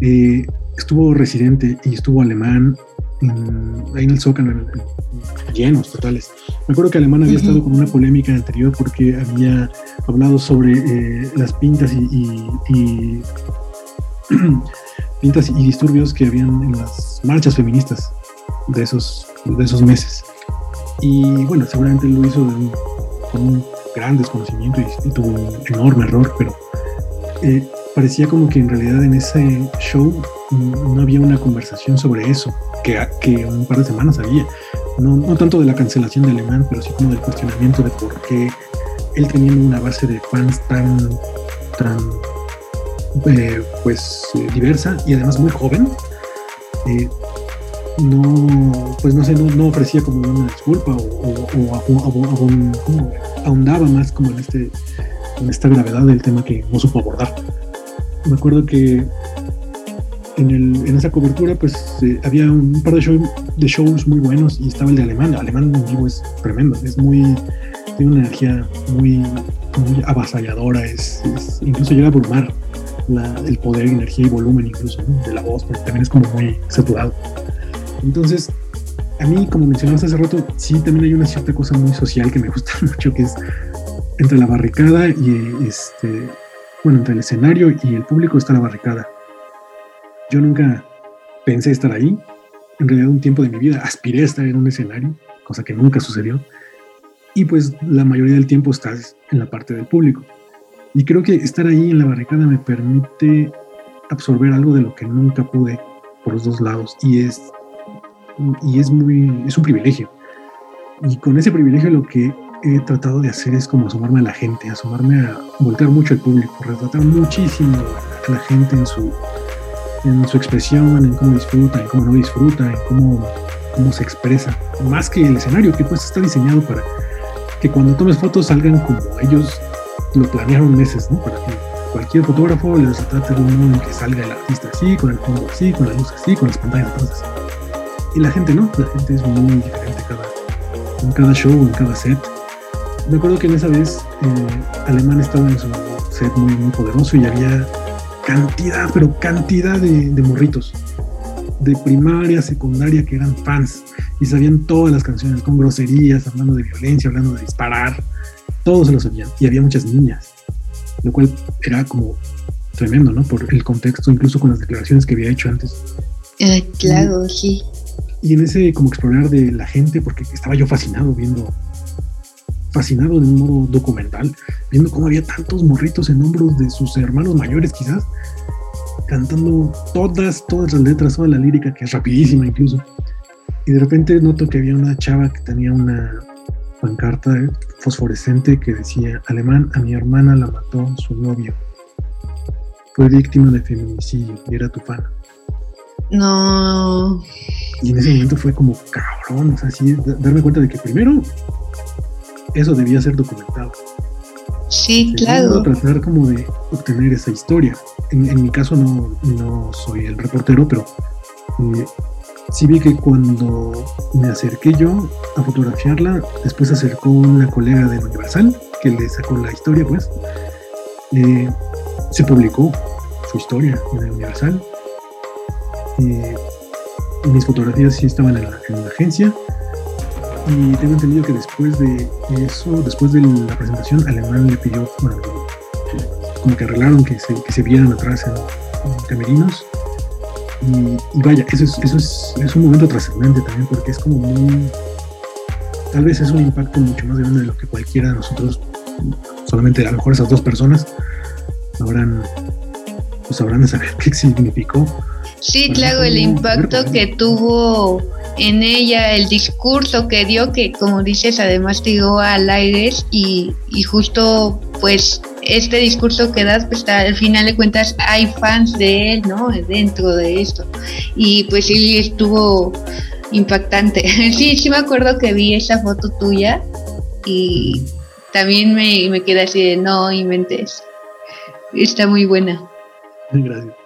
Eh, estuvo residente y estuvo alemán ahí en el Zócalo, llenos totales. Me acuerdo que Alemán había estado con una polémica anterior porque había hablado sobre eh, las pintas y, y pintas y disturbios que habían en las marchas feministas de esos, de esos meses. Y bueno, seguramente lo hizo con un gran desconocimiento y, tuvo un enorme error, pero eh, parecía como que en realidad en ese show no había una conversación sobre eso, que, un par de semanas había. No, tanto de la cancelación de Alemán, pero sí como del cuestionamiento de por qué él teniendo una base de fans tan, tan eh, pues eh, diversa y además muy joven, no, pues no sé, no, ofrecía como una disculpa o, ahondaba más como en este en esta gravedad del tema que no supo abordar. Me acuerdo que en, el, en esa cobertura pues había un par de, de shows muy buenos y estaba el de Alemán. Alemán en vivo es tremendo, es muy, tiene una energía muy, muy avasalladora, es, incluso llega a abrumar el poder, energía y volumen incluso de la voz, porque también es como muy saturado. Entonces, a mí, como mencionabas hace rato, sí también hay una cierta cosa muy social que me gusta mucho, que es entre la barricada y este, bueno, entre el escenario y el público está la barricada. Yo nunca pensé estar ahí. En realidad, un tiempo de mi vida aspiré a estar en un escenario, cosa que nunca sucedió. Y pues la mayoría del tiempo estás en la parte del público. Y creo que estar ahí en la barricada me permite absorber algo de lo que nunca pude por los dos lados y es y es muy es un privilegio. Y con ese privilegio lo que he tratado de hacer es como asomarme a la gente, asomarme a voltear mucho al público, retratar muchísimo a la gente en su en su expresión, en cómo disfruta, en cómo no disfruta, en cómo, cómo se expresa, más que el escenario que pues está diseñado para que cuando tomes fotos salgan como ellos lo planearon meses, ¿no? Para que cualquier fotógrafo les trate de un modo en que salga el artista así, con el fondo así, con la luz así, con las pantallas atrás así. Y la gente no, la gente es muy diferente cada, en cada show, en cada set. Me acuerdo que en esa vez eh, Alemán estaba en su set muy, muy poderoso y había cantidad, pero cantidad de, de morritos de primaria, secundaria que eran fans y sabían todas las canciones con groserías, hablando de violencia, hablando de disparar, todos se lo sabían y había muchas niñas, lo cual era como tremendo, ¿no? Por el contexto, incluso con las declaraciones que había hecho antes. Ah, claro, sí. Y en ese como explorar de la gente, porque estaba yo fascinado viendo, fascinado de un modo documental, viendo cómo había tantos morritos en hombros de sus hermanos mayores quizás, cantando todas, todas las letras, toda la lírica, que es rapidísima incluso. Y de repente noto que había una chava que tenía una, pancarta fosforescente que decía, alemán, a mi hermana la mató su novio. Fue víctima de feminicidio y era tu fan. No. Y en ese momento fue como cabrón, o sea, sí, darme cuenta de que primero eso debía ser documentado. Sí, claro. Tratar como de obtener esa historia. En, mi caso no, no, soy el reportero, pero eh, sí vi que cuando me acerqué yo a fotografiarla, después se acercó una colega de Universal que le sacó la historia, pues, eh, se publicó su historia en el Universal. Eh, mis fotografías sí estaban en la, agencia y tengo entendido que después de eso, después de la presentación, Alemán le pidió, bueno, como que arreglaron que se, vieran atrás en, camerinos. Y, vaya, eso, es, eso es, un momento trascendente también porque es como muy... Tal vez es un impacto mucho más grande de lo que cualquiera de nosotros, solamente a lo mejor esas dos personas, habrán, pues habrán saber qué significó Sí, claro, el impacto que tuvo en ella, el discurso que dio, que como dices, además dio al aire y, y justo pues este discurso que das, pues al final de cuentas hay fans de él, ¿no? Dentro de esto. Y pues sí, estuvo impactante. Sí, sí me acuerdo que vi esa foto tuya y también me, me quedé así de no inventes. Está muy buena. Gracias.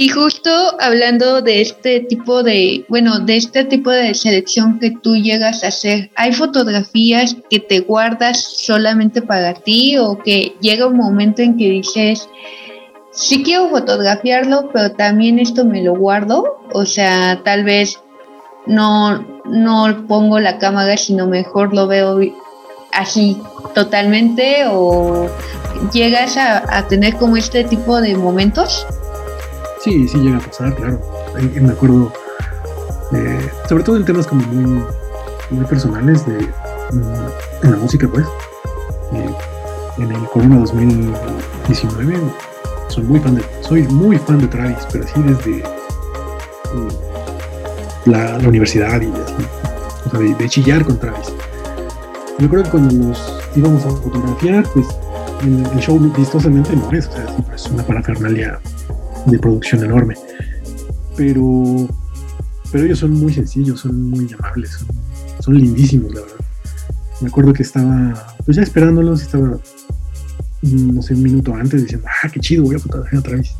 Y justo hablando de este tipo de, bueno, de este tipo de selección que tú llegas a hacer, ¿hay fotografías que te guardas solamente para ti o que llega un momento en que dices, sí quiero fotografiarlo, pero también esto me lo guardo? O sea, tal vez no, no pongo la cámara, sino mejor lo veo así totalmente o llegas a, a tener como este tipo de momentos? Sí, sí llega a pasar, claro. Me acuerdo, eh, sobre todo en temas como muy, muy personales de mm, en la música, pues. Eh, en el Corona 2019 soy muy fan de, soy muy fan de Travis, pero así desde mm, la, universidad y así, de, chillar con Travis. Me acuerdo que cuando nos íbamos a fotografiar, pues el, el show vistosamente no es, es una parafernalia de producción enorme. Pero, pero ellos son muy sencillos, son muy amables, son, lindísimos, la verdad. Me acuerdo que estaba, pues ya esperándolos, estaba, mm, no sé, un minuto antes diciendo, ah, qué chido, voy a fotografiar otra vez.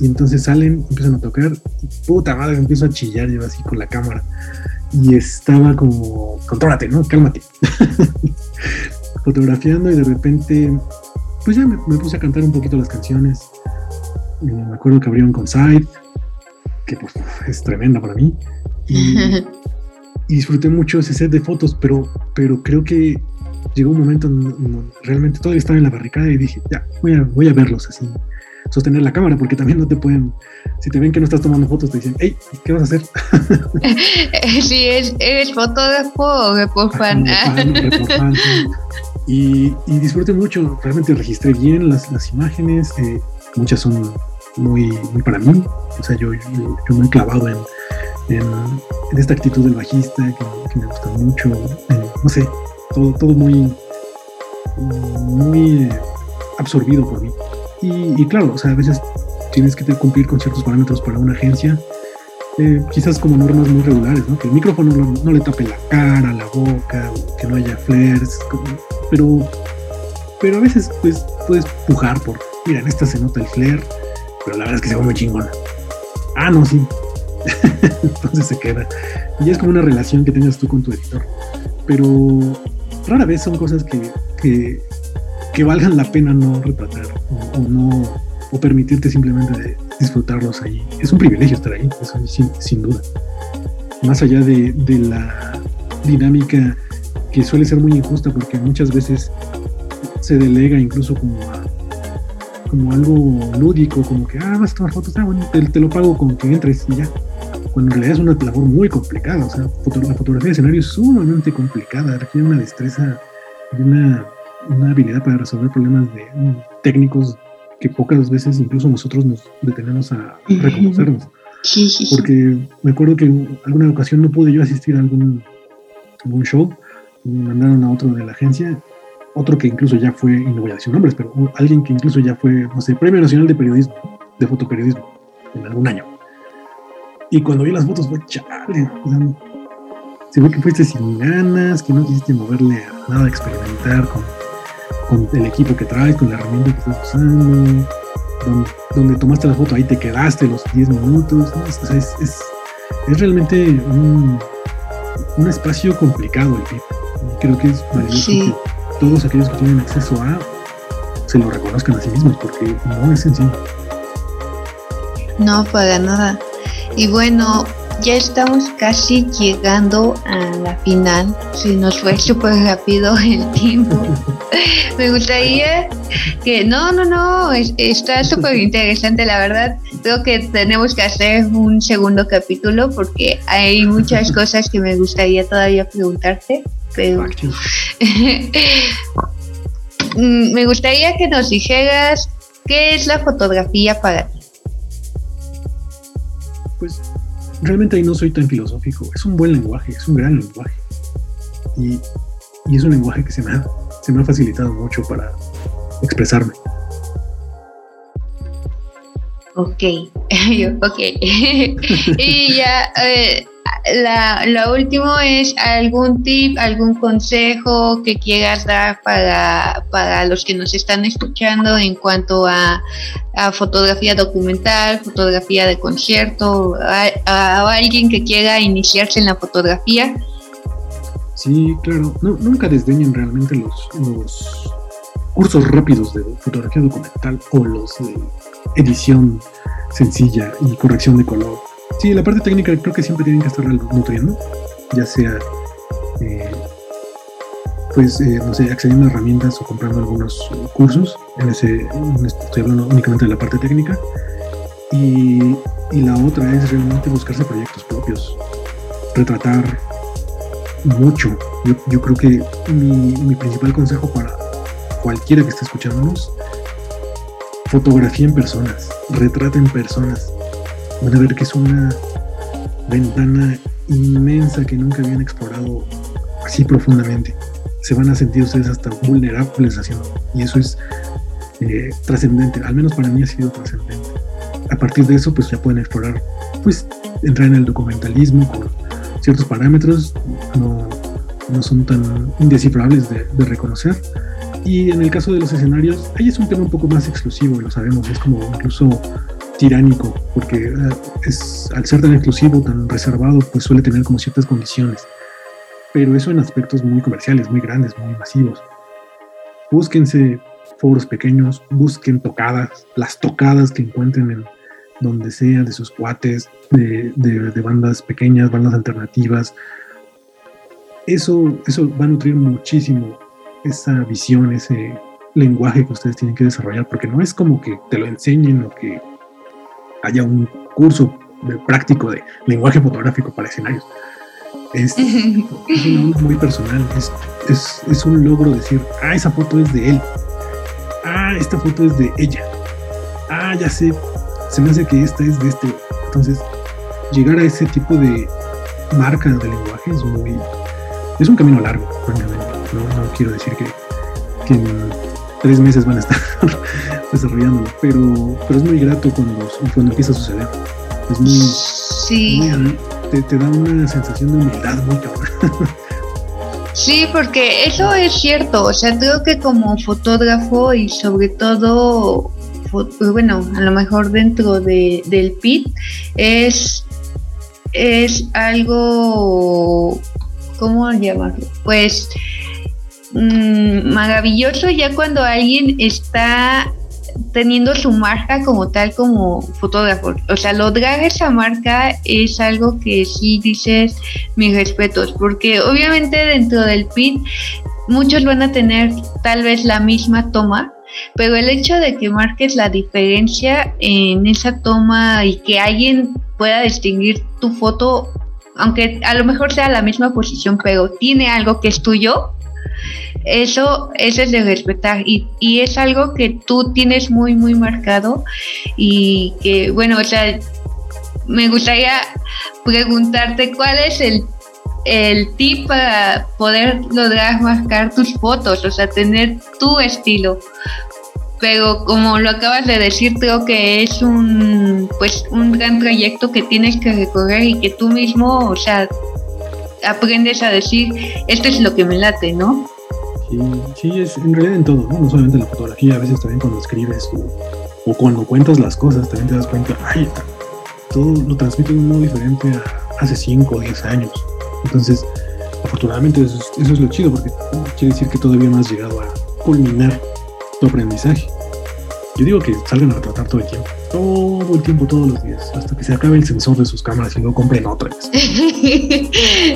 Y entonces salen, empiezan a tocar, y puta madre, empiezo a chillar yo así con la cámara. Y estaba como, contrólate, ¿no? Cálmate. Fotografiando y de repente, pues ya me, me, puse a cantar un poquito las canciones me acuerdo que abrieron con Side, que pues, es tremenda para mí. Y, disfruté mucho ese set de fotos, pero, pero creo que llegó un momento en, realmente todavía estaba en la barricada y dije, ya, voy a, voy a verlos así, sostener la cámara, porque también no te pueden, si te ven que no estás tomando fotos, te dicen, hey, ¿qué vas a hacer? sí, es, eres fotógrafo o fan. y, y, disfruté mucho, realmente registré bien las, las imágenes, eh, muchas son muy, muy para mí. O sea, yo, yo, me he clavado en, en, esta actitud del bajista que, me gusta mucho. no sé, todo, todo muy, muy absorbido por mí. Y, claro, o sea, a veces tienes que cumplir con ciertos parámetros para una agencia. Eh, quizás como normas muy regulares, ¿no? Que el micrófono no, le tape la cara, la boca, que no haya flares, pero, pero a veces pues, puedes pujar por, mira, en esta se nota el flare, pero la verdad es que se ve muy chingona. Ah, no, sí. Entonces se queda. Y es como una relación que tengas tú con tu editor. Pero rara vez son cosas que, que, valgan la pena no retratar o, no o permitirte simplemente disfrutarlos ahí. Es un privilegio estar ahí, eso sin, duda. Más allá de, de la dinámica que suele ser muy injusta porque muchas veces se delega incluso como a como algo lúdico, como que, ah, vas a tomar fotos, ah, bueno, te, lo pago con que entres y ya. Cuando en realidad es una labor muy complicada, o sea, la fotografía de escenario es sumamente complicada, requiere una destreza y una, una habilidad para resolver problemas de, mm, técnicos que pocas veces incluso nosotros nos detenemos a reconocernos. Porque me acuerdo que en alguna ocasión no pude yo asistir a algún, algún show, me mandaron a otro de la agencia otro que incluso ya fue, y no voy a decir nombres, pero alguien que incluso ya fue, no sé, Premio Nacional de Periodismo, de Fotoperiodismo, en algún año. Y cuando vi las fotos fue chale, se ve que fuiste sin ganas, que no quisiste moverle a nada, experimentar con, con el equipo que traes, con la herramienta que estás usando, donde, tomaste la foto, ahí te quedaste los 10 minutos. es, es, es, realmente un, un, espacio complicado el PIB. Creo que es valioso que todos aquellos que tienen acceso a se lo reconozcan a sí mismos, porque no es sencillo. No, para nada. Y bueno, ya estamos casi llegando a la final. Si nos fue súper rápido el tiempo. Me gustaría que, no, no, no, está súper interesante, la verdad. Creo que tenemos que hacer un segundo capítulo porque hay muchas cosas que me gustaría todavía preguntarte. Pero mm, me gustaría que nos dijeras qué es la fotografía para ti. Pues realmente ahí no soy tan filosófico. Es un buen lenguaje, es un gran lenguaje. Y, y es un lenguaje que se me, ha, se me ha facilitado mucho para expresarme. Ok, ok. y ya, eh, la, lo último es algún tip, algún consejo que quieras dar para, para los que nos están escuchando en cuanto a, fotografía documental, fotografía de concierto, a, alguien que quiera iniciarse en la fotografía. Sí, claro, nunca desdeñen realmente los, los cursos rápidos de fotografía documental o los de edición sencilla y corrección de color Sí, la parte técnica creo que siempre tienen que estar nutriendo, ya sea, eh, pues, eh, no sé, accediendo a herramientas o comprando algunos cursos. En ese, estoy hablando únicamente de la parte técnica. Y, la otra es realmente buscarse proyectos propios, retratar mucho. Yo, creo que mi, mi principal consejo para cualquiera que esté escuchándonos, fotografía en personas, retraten personas van a ver que es una ventana inmensa que nunca habían explorado así profundamente. Se van a sentir ustedes hasta vulnerables haciendo. Y eso es eh, trascendente. Al menos para mí ha sido trascendente. A partir de eso, pues ya pueden explorar, pues entrar en el documentalismo con ciertos parámetros. No, no son tan indescifrables de, de reconocer. Y en el caso de los escenarios, ahí es un tema un poco más exclusivo, lo sabemos. Es como incluso tiránico, porque eh, es, al ser tan exclusivo, tan reservado, pues suele tener como ciertas condiciones. Pero eso en aspectos muy comerciales, muy grandes, muy masivos. Búsquense foros pequeños, busquen tocadas, las tocadas que encuentren en donde sea, de sus cuates, de, de, bandas pequeñas, bandas alternativas. Eso, eso va a nutrir muchísimo esa visión, ese lenguaje que ustedes tienen que desarrollar, porque no es como que te lo enseñen o que haya un curso práctico de lenguaje fotográfico para escenarios. Es, muy personal, es, un logro decir, ah, esa foto es de él, ah, esta foto es de ella, ah, ya sé, se me hace que esta es de este. Entonces, llegar a ese tipo de marca de lenguaje es muy, es un camino largo, No, quiero decir que, que tres meses van a estar desarrollándolo, pero, pero es muy grato cuando, cuando empieza a suceder. Es muy. Sí. te, da una sensación de humildad muy cabrón. Sí, porque eso es cierto. O sea, creo que como fotógrafo y sobre todo, bueno, a lo mejor dentro de, del PIT, es, es algo. ¿Cómo llamarlo? Pues Mm, maravilloso ya cuando alguien está teniendo su marca como tal como fotógrafo. O sea, lograr esa marca es algo que sí dices mis respetos, porque obviamente dentro del PIT muchos van a tener tal vez la misma toma, pero el hecho de que marques la diferencia en esa toma y que alguien pueda distinguir tu foto, aunque a lo mejor sea la misma posición, pero tiene algo que es tuyo, eso, eso es de respetar y, y, es algo que tú tienes muy, muy marcado y que, bueno, o sea, me gustaría preguntarte cuál es el, el tip para poder lograr marcar tus fotos, o sea, tener tu estilo. pero como lo acabas de decir, creo que es un pues un gran trayecto que tienes que recorrer y que tú mismo, o sea, aprendes a decir, esto es lo que me late, ¿no? Sí, sí, es en realidad en todo, ¿no? No solamente en la fotografía, a veces también cuando escribes o, cuando cuentas las cosas, también te das cuenta, ay, todo lo transmite un modo diferente a hace 5 o 10 años. Entonces, afortunadamente eso, eso es lo chido, porque quiere decir que todavía no has llegado a culminar tu aprendizaje. Yo digo que salgan a retratar todo el tiempo, todo el tiempo, todos los días, hasta que se acabe el sensor de sus cámaras y luego compren otras.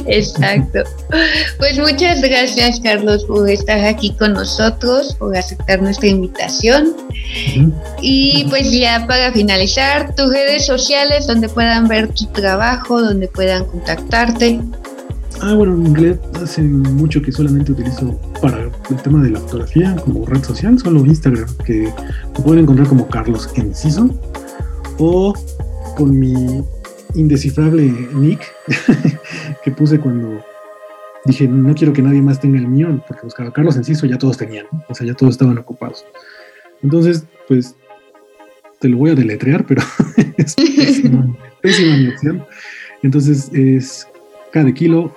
Exacto. Pues muchas gracias, Carlos, por estar aquí con nosotros, por aceptar nuestra invitación. Y pues ya para finalizar, tus redes sociales donde puedan ver tu trabajo, donde puedan contactarte. Ah, bueno, en realidad hace mucho que solamente utilizo para el tema de la fotografía como red social, solo Instagram, que pueden encontrar como Carlos Enciso o con mi indescifrable nick que puse cuando dije no quiero que nadie más tenga el mío, porque buscaba Carlos Enciso ya todos tenían, o sea, ya todos estaban ocupados. Entonces, pues te lo voy a deletrear, pero es pésima, pésima mi opción. Entonces es K de kilo,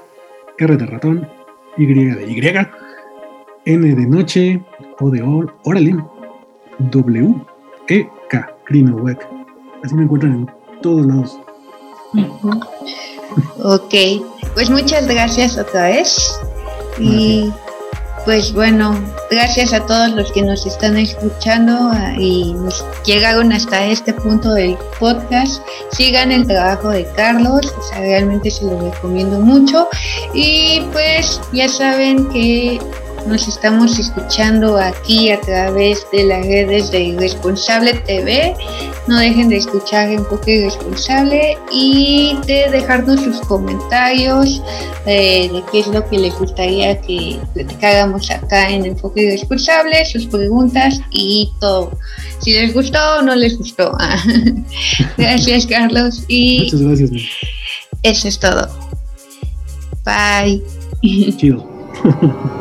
R de ratón, Y de Y, N de noche, O de órale, W, E, K, Web. Así me encuentran en todos lados. Ok, pues muchas gracias otra vez. Y pues bueno, gracias a todos los que nos están escuchando ah, y nos llegaron hasta este punto del podcast. Sigan el trabajo de Carlos, o sea, realmente se lo recomiendo mucho. Y pues ya saben que nos estamos escuchando aquí a través de las redes de Irresponsable TV. No dejen de escuchar Enfoque Irresponsable y de dejarnos sus comentarios de qué es lo que les gustaría que hagamos acá en Enfoque Irresponsable, sus preguntas y todo. Si les gustó o no les gustó. gracias, Carlos. Y Muchas gracias. Eso es todo. Bye. Chido.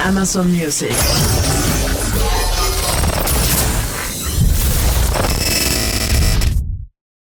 Amazon Music.